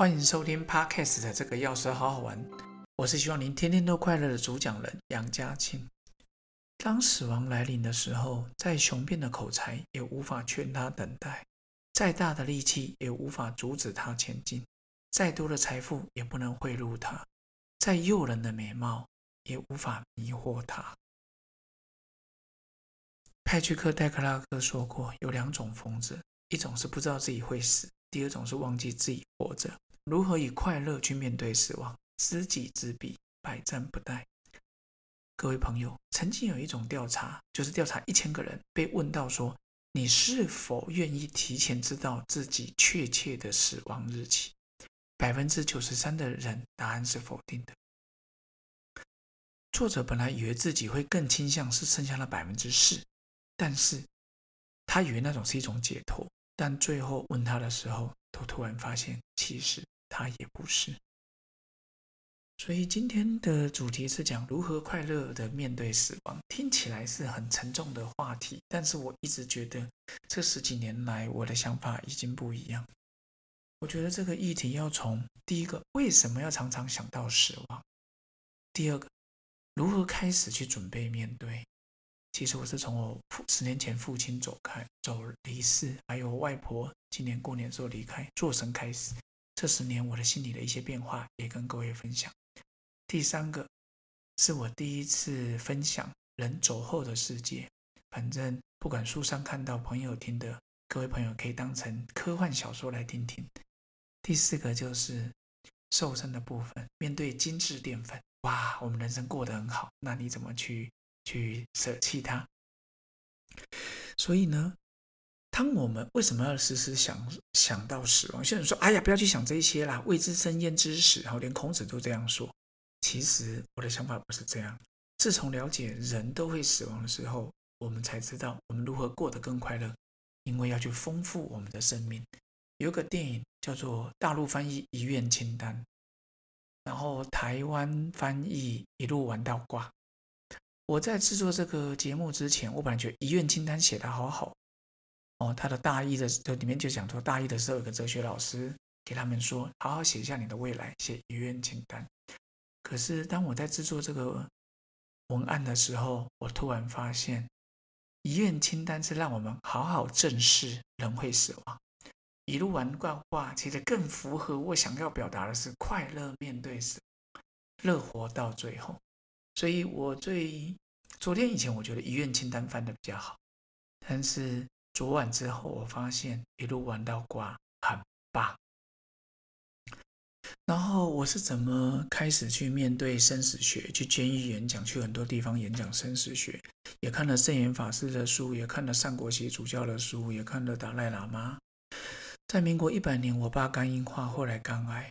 欢迎收听 Podcast 的这个钥匙好好玩。我是希望您天天都快乐的主讲人杨家庆。当死亡来临的时候，再雄辩的口才也无法劝他等待，再大的力气也无法阻止他前进，再多的财富也不能贿赂他，再诱人的美貌也无法迷惑他。派屈克·戴克拉克说过，有两种疯子，一种是不知道自己会死。第二种是忘记自己活着，如何以快乐去面对死亡，知己知彼，百战不殆。各位朋友，曾经有一种调查，就是调查一千个人，被问到说，你是否愿意提前知道自己确切的死亡日期？百分之九十三的人答案是否定的。作者本来以为自己会更倾向是剩下了百分之四，但是他以为那种是一种解脱。但最后问他的时候，都突然发现，其实他也不是。所以今天的主题是讲如何快乐的面对死亡，听起来是很沉重的话题。但是我一直觉得，这十几年来我的想法已经不一样。我觉得这个议题要从第一个，为什么要常常想到死亡；第二个，如何开始去准备面对。其实我是从我十年前父亲走开、走离世，还有外婆今年过年时候离开做神开始，这十年我的心里的一些变化也跟各位分享。第三个是我第一次分享人走后的世界，反正不管书上看到、朋友听的，各位朋友可以当成科幻小说来听听。第四个就是瘦身的部分，面对精致淀粉，哇，我们人生过得很好，那你怎么去？去舍弃它，所以呢，当我们为什么要时时想想到死亡？有些人说：“哎呀，不要去想这些啦，未知生焉知死。”然后连孔子都这样说。其实我的想法不是这样。自从了解人都会死亡的时候，我们才知道我们如何过得更快乐，因为要去丰富我们的生命。有个电影叫做大陆翻译《遗愿清单》，然后台湾翻译《一路玩到挂》。我在制作这个节目之前，我本来觉得遗愿清单写得好好哦。他的大意的这里面就讲说，大意的时候有个哲学老师给他们说，好好写一下你的未来，写遗愿清单。可是当我在制作这个文案的时候，我突然发现，遗愿清单是让我们好好正视人会死亡。一路玩挂挂，其实更符合我想要表达的是快乐面对死，乐活到最后。所以我最昨天以前我觉得遗愿清单翻的比较好，但是昨晚之后我发现一路玩到挂很棒。然后我是怎么开始去面对生死学，去监狱演讲，去很多地方演讲生死学，也看了圣严法师的书，也看了上国喜主教的书，也看了达赖喇嘛。在民国一百年，我爸肝硬化，后来肝癌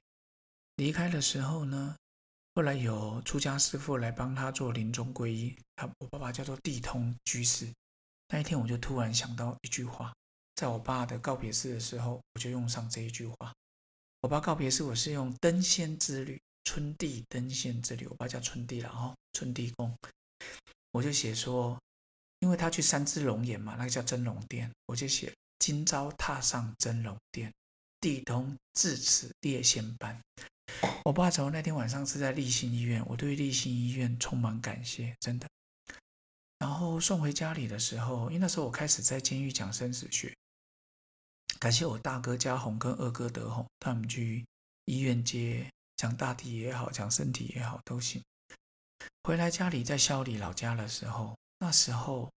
离开的时候呢？后来有出家师父来帮他做临终皈依，他我爸爸叫做地通居士。那一天我就突然想到一句话，在我爸的告别式的时候，我就用上这一句话。我爸告别式我是用登仙之旅，春地登仙之旅，我爸叫春地了哦，春地公。我就写说，因为他去三只龙眼嘛，那个叫真龙殿，我就写今朝踏上真龙殿，地通至此列仙班。我爸走那天晚上是在立新医院，我对立新医院充满感谢，真的。然后送回家里的时候，因为那时候我开始在监狱讲生死学，感谢我大哥嘉宏跟二哥德宏，他们去医院接讲大体也好，讲身体也好都行。回来家里在孝里老家的时候，那时候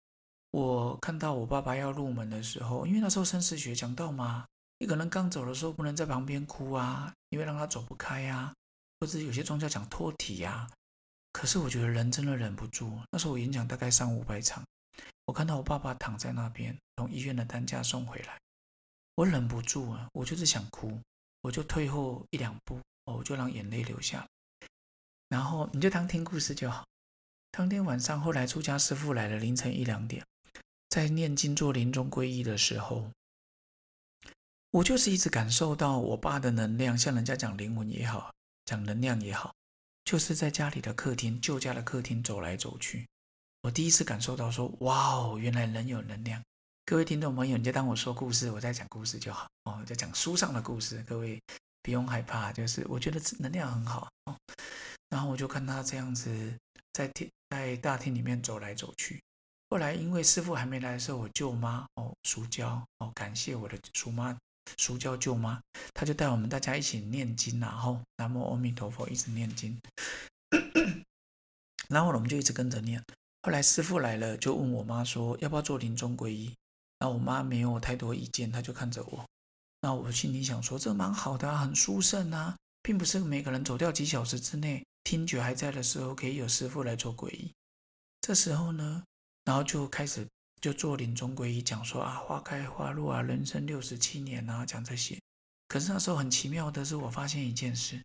我看到我爸爸要入门的时候，因为那时候生死学讲到嘛。你可能刚走的时候，不能在旁边哭啊，因为让他走不开呀，或者有些宗教讲脱体呀。可是我觉得人真的忍不住。那时候我演讲大概上五百场，我看到我爸爸躺在那边，从医院的担架送回来，我忍不住啊，我就是想哭，我就退后一两步，我就让眼泪流下。然后你就当听故事就好。当天晚上，后来出家师父来了，凌晨一两点，在念经做临终皈依的时候。我就是一直感受到我爸的能量，像人家讲灵魂也好，讲能量也好，就是在家里的客厅，旧家的客厅走来走去。我第一次感受到说，哇哦，原来人有能量。各位听众朋友，你就当我说故事，我在讲故事就好哦，在讲书上的故事。各位不用害怕，就是我觉得能量很好哦。然后我就看他这样子在厅在大厅里面走来走去。后来因为师傅还没来的时候，我舅妈哦叔娇哦感谢我的叔妈叔叫舅妈，他就带我们大家一起念经，然后南无阿弥陀佛一直念经。然后我们就一直跟着念。后来师傅来了，就问我妈说要不要做临终皈依。然后我妈没有太多意见，她就看着我。那我心里想说，这蛮好的，很殊胜啊，并不是每个人走掉几小时之内，听觉还在的时候，可以有师傅来做皈依。这时候呢，然后就开始就做临终皈依，讲说啊，花开花落啊，人生六十七年啊，讲这些。可是那时候很奇妙的是，我发现一件事，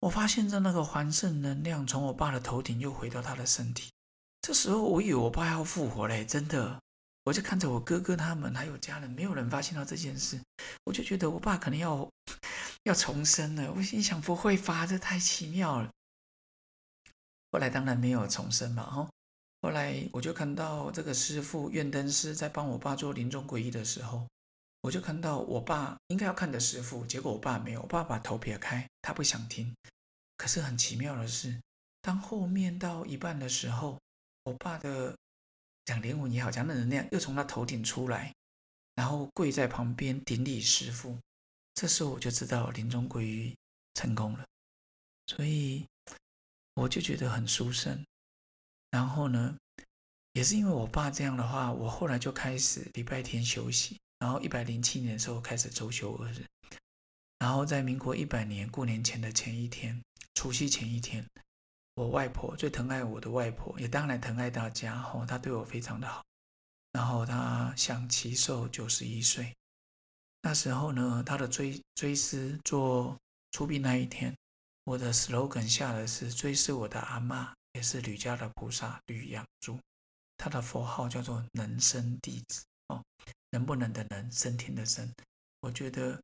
我发现这那个环圣能量从我爸的头顶又回到他的身体。这时候我以为我爸要复活嘞，真的。我就看着我哥哥他们还有家人，没有人发现到这件事，我就觉得我爸可能要 要重生了。我心想不会发，这太奇妙了。后来当然没有重生嘛，哈。后来我就看到这个师傅愿灯师在帮我爸做临终皈依的时候，我就看到我爸应该要看的师傅，结果我爸没有，我爸把头撇开，他不想听。可是很奇妙的是，当后面到一半的时候，我爸的。讲灵魂也好，讲的能量又从他头顶出来，然后跪在旁边顶礼师傅。这时候我就知道临终皈依成功了，所以我就觉得很殊胜。然后呢，也是因为我爸这样的话，我后来就开始礼拜天休息，然后一百零七年的时候开始周休二日，然后在民国一百年过年前的前一天，除夕前一天。我外婆最疼爱我的外婆，也当然疼爱大家。吼，她对我非常的好。然后她享其寿九十一岁。那时候呢，她的追追思做出殡那一天，我的 slogan 下的是追思我的阿妈，也是吕家的菩萨吕养珠。他的佛号叫做能生弟子。哦，能不能的能，升天的升。我觉得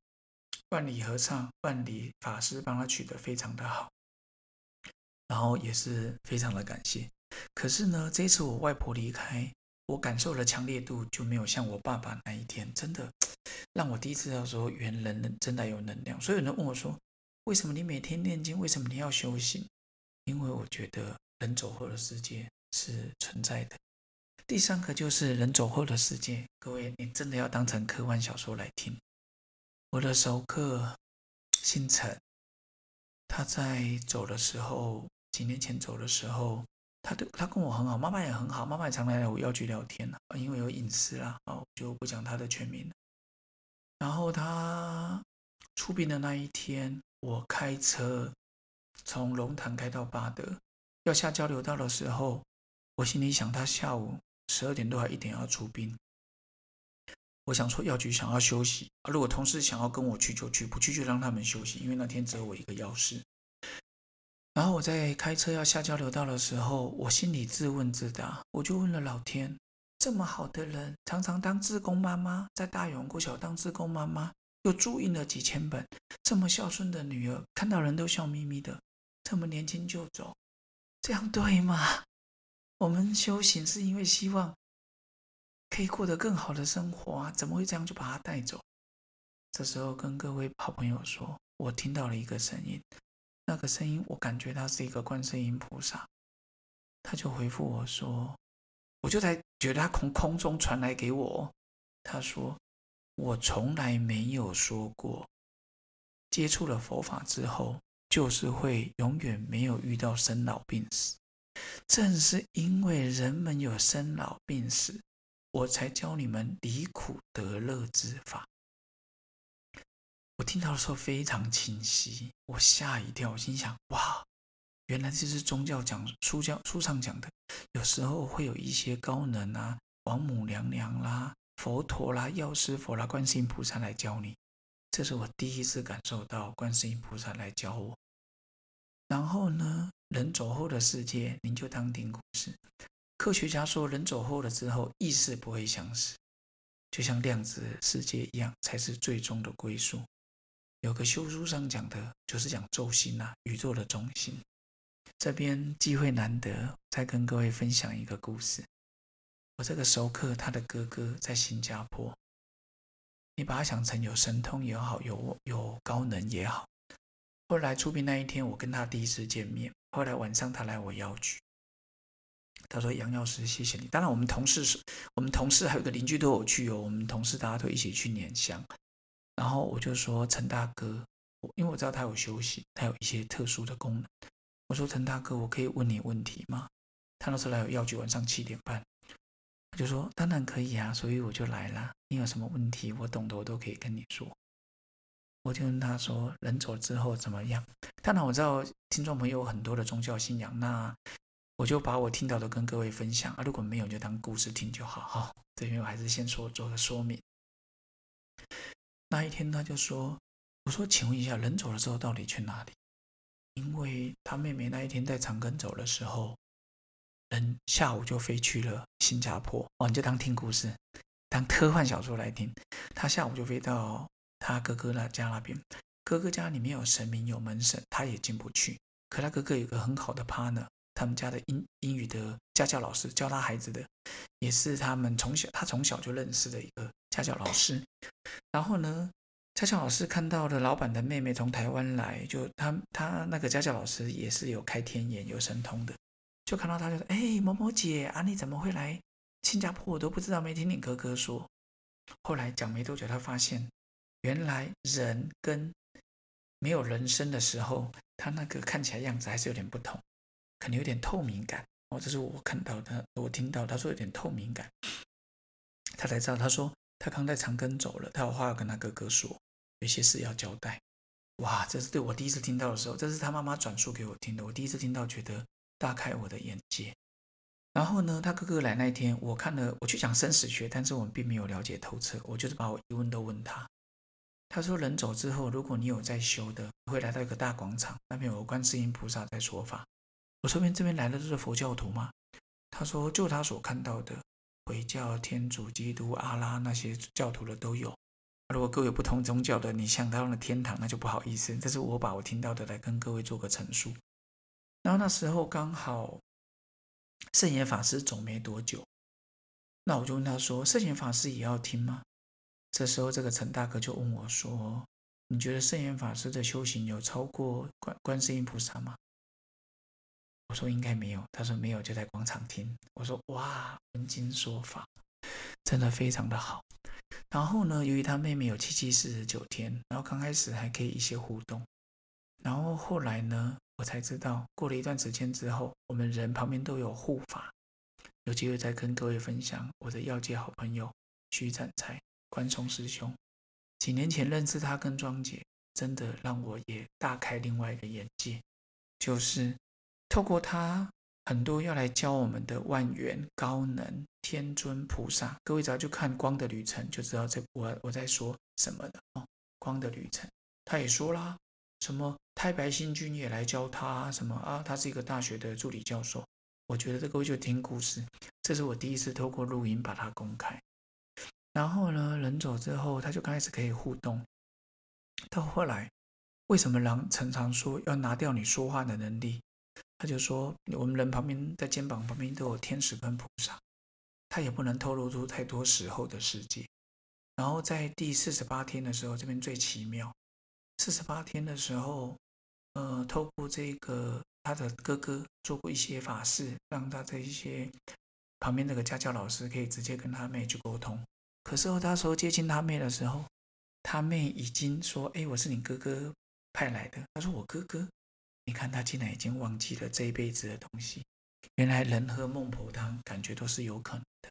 万里和尚、万里法师帮他取得非常的好。然后也是非常的感谢，可是呢，这次我外婆离开，我感受的强烈度就没有像我爸爸那一天，真的让我第一次要说，原人真的有能量。所以有人问我说，为什么你每天念经，为什么你要修行？因为我觉得人走后的世界是存在的。第三个就是人走后的世界，各位你真的要当成科幻小说来听。我的熟客姓陈，他在走的时候。几年前走的时候，他对他跟我很好，妈妈也很好，妈妈也常来我药局聊天因为有隐私啦，啊，就不讲他的全名。然后他出殡的那一天，我开车从龙潭开到巴德，要下交流道的时候，我心里想，他下午十二点多还一点要出殡，我想说药局想要休息，如果同事想要跟我去就去，不去就让他们休息，因为那天只有我一个药师。然后我在开车要下交流道的时候，我心里自问自答，我就问了老天：这么好的人，常常当自工妈妈，在大勇国小当自工妈妈，又注印了几千本，这么孝顺的女儿，看到人都笑眯眯的，这么年轻就走，这样对吗？我们修行是因为希望可以过得更好的生活啊，怎么会这样就把他带走？这时候跟各位好朋友说，我听到了一个声音。那个声音，我感觉他是一个观世音菩萨，他就回复我说：“我就在觉得他从空中传来给我，他说我从来没有说过，接触了佛法之后，就是会永远没有遇到生老病死。正是因为人们有生老病死，我才教你们离苦得乐之法。”我听到的时候非常清晰，我吓一跳，心想：哇，原来这是宗教讲书教书上讲的。有时候会有一些高能啊，王母娘娘啦、佛陀啦、药师佛啦、观世音菩萨来教你。这是我第一次感受到观世音菩萨来教我。然后呢，人走后的世界，您就当听故事。科学家说，人走后了之后，意识不会消失，就像量子世界一样，才是最终的归宿。有个修书上讲的，就是讲轴心呐，宇宙的中心。这边机会难得，再跟各位分享一个故事。我这个熟客，他的哥哥在新加坡，你把他想成有神通也好，有有高能也好。后来出殡那一天，我跟他第一次见面。后来晚上他来我药局，他说：“杨药师，谢谢你。”当然，我们同事是，我们同事还有个邻居都有去哦。我们同事大家都一起去捻香。然后我就说：“陈大哥，因为我知道他有休息，他有一些特殊的功能。”我说：“陈大哥，我可以问你问题吗？”他那时候来我药局，晚上七点半。他就说：“当然可以啊，所以我就来了。你有什么问题，我懂的，我都可以跟你说。”我就问他说：“人走之后怎么样？”当然我知道听众朋友有很多的宗教信仰，那我就把我听到的跟各位分享啊。如果没有，就当故事听就好哈。这边我还是先说做个说明。那一天他就说：“我说，请问一下，人走了之后到底去哪里？因为他妹妹那一天在长庚走的时候。”人下午就飞去了新加坡哦，你就当听故事，当科幻小说来听。他下午就飞到他哥哥那家那边，哥哥家里面有神明有门神，他也进不去。可他哥哥有个很好的 partner，他们家的英英语的家教老师教他孩子的，也是他们从小他从小就认识的一个家教老师。然后呢，家教老师看到了老板的妹妹从台湾来，就他他那个家教老师也是有开天眼有神通的。就看到他，就说：“哎，某某姐啊，你怎么会来新加坡？我都不知道，没听你哥哥说。”后来讲没多久，他发现原来人跟没有人生的时候，他那个看起来样子还是有点不同，可能有点透明感。哦，这是我看到的，我听到他说有点透明感，他才知道。他说他刚在长庚走了，他有话要跟他哥哥说，有些事要交代。哇，这是对我第一次听到的时候，这是他妈妈转述给我听的。我第一次听到，觉得。大开我的眼界。然后呢，他哥哥来那一天，我看了，我去讲生死学，但是我们并没有了解透彻。我就是把我疑问都问他。他说，人走之后，如果你有在修的，会来到一个大广场，那边有观世音菩萨在说法。我说边这边来的都是佛教徒吗？他说，就他所看到的，回教、天主、基督、阿拉那些教徒的都有。如果各位不同宗教的，你想到了天堂，那就不好意思。这是我把我听到的来跟各位做个陈述。然后那时候刚好圣严法师走没多久，那我就问他说：“圣严法师也要听吗？”这时候这个陈大哥就问我说：“你觉得圣严法师的修行有超过观观世音菩萨吗？”我说：“应该没有。”他说：“没有，就在广场听。”我说：“哇，闻经说法，真的非常的好。”然后呢，由于他妹妹有七七四十九天，然后刚开始还可以一些互动，然后后来呢？我才知道，过了一段时间之后，我们人旁边都有护法。有机会再跟各位分享我的药界好朋友徐展才、关松师兄。几年前认识他跟庄姐，真的让我也大开另外一个眼界，就是透过他很多要来教我们的万缘高能天尊菩萨。各位只要去看《光的旅程》，就知道这我我在说什么的哦。《光的旅程》，他也说啦。什么太白星君也来教他什么啊？他是一个大学的助理教授。我觉得这各位就听故事，这是我第一次透过录音把它公开。然后呢，人走之后，他就开始可以互动。到后来，为什么狼常常说要拿掉你说话的能力？他就说，我们人旁边在肩膀旁边都有天使跟菩萨，他也不能透露出太多死后的世界。然后在第四十八天的时候，这边最奇妙。四十八天的时候，呃，透过这个他的哥哥做过一些法事，让他的一些旁边那个家教老师可以直接跟他妹去沟通。可是他说接近他妹的时候，他妹已经说：“哎，我是你哥哥派来的。”他说：“我哥哥，你看他竟然已经忘记了这一辈子的东西。原来人喝孟婆汤，感觉都是有可能的。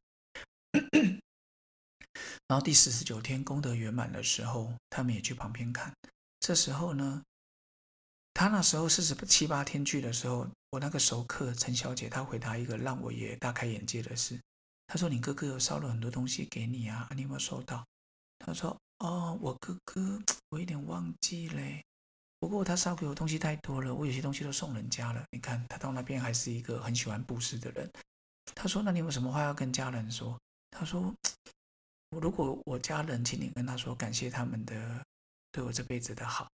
”然后第四十九天功德圆满的时候，他们也去旁边看。这时候呢，他那时候四十七八天去的时候，我那个熟客陈小姐，她回答一个让我也大开眼界的事。他说：“你哥哥有烧了很多东西给你啊，你有没有收到？”他说：“哦，我哥哥，我有点忘记嘞。不过他烧给我东西太多了，我有些东西都送人家了。你看他到那边还是一个很喜欢布施的人。”他说：“那你有什么话要跟家人说？”他说：“如果我家人，请你跟他说感谢他们的。”对我这辈子的好，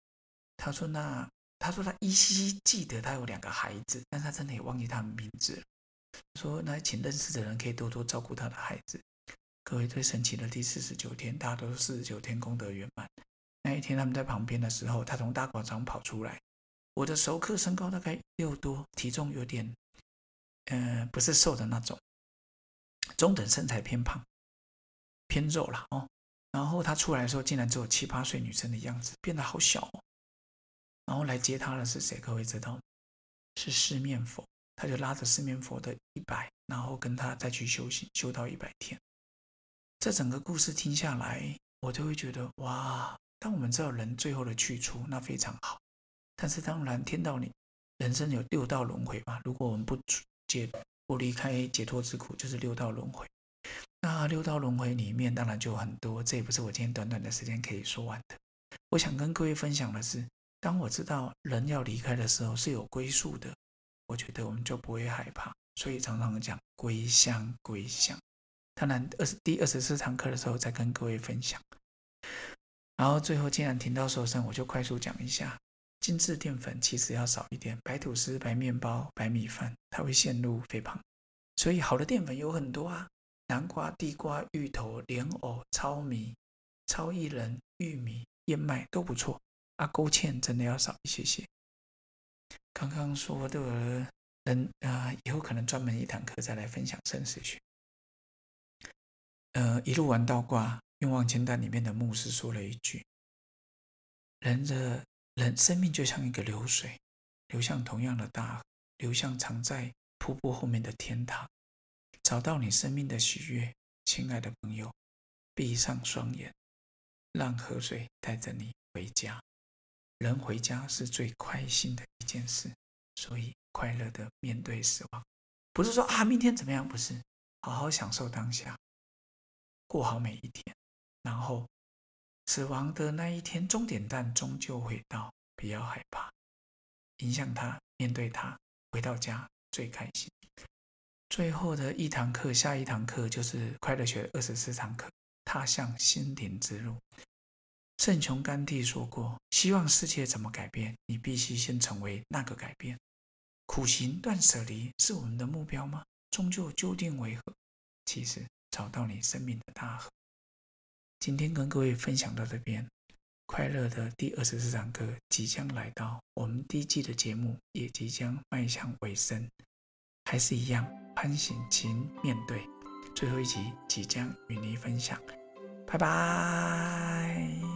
他说那他说他依稀记得他有两个孩子，但他真的也忘记他们名字。说那请认识的人可以多多照顾他的孩子。各位最神奇的第四十九天，大家都四十九天功德圆满。那一天他们在旁边的时候，他从大广场跑出来。我的熟客身高大概六多，体重有点，呃，不是瘦的那种，中等身材偏胖，偏肉了哦。然后他出来的时候，竟然只有七八岁女生的样子，变得好小哦。然后来接他的是谁？各位知道吗？是四面佛，他就拉着四面佛的一百，然后跟他再去修行，修到一百天。这整个故事听下来，我就会觉得哇，当我们知道人最后的去处，那非常好。但是当然，天道里人生有六道轮回嘛。如果我们不解不离开解脱之苦，就是六道轮回。那六道轮回里面当然就很多，这也不是我今天短短的时间可以说完的。我想跟各位分享的是，当我知道人要离开的时候是有归宿的，我觉得我们就不会害怕。所以常常讲归乡，归乡。当然，二十第二十四堂课的时候再跟各位分享。然后最后既然听到说声，我就快速讲一下。精致淀粉其实要少一点，白吐司、白面包、白米饭，它会陷入肥胖。所以好的淀粉有很多啊，南瓜、地瓜、芋头、莲藕、糙米、糙薏仁、玉米、燕麦都不错。啊，勾芡真的要少一些些。刚刚说的人啊，以后可能专门一堂课再来分享生死学。呃，一路玩倒挂，愿望清单里面的牧师说了一句：人的。人生命就像一个流水，流向同样的大河，流向藏在瀑布后面的天堂。找到你生命的喜悦，亲爱的朋友，闭上双眼，让河水带着你回家。人回家是最开心的一件事，所以快乐的面对死亡，不是说啊明天怎么样，不是，好好享受当下，过好每一天，然后。死亡的那一天，终点站终究会到，不要害怕，迎向他，面对他，回到家最开心。最后的一堂课，下一堂课就是快乐学二十四堂课，踏向心灵之路。圣雄甘地说过：“希望世界怎么改变，你必须先成为那个改变。”苦行断舍离是我们的目标吗？终究究竟为何？其实找到你生命的大河。今天跟各位分享到这边，快乐的第二十四堂课即将来到，我们第一季的节目也即将迈向尾声，还是一样攀行勤面对，最后一集即将与您分享，拜拜。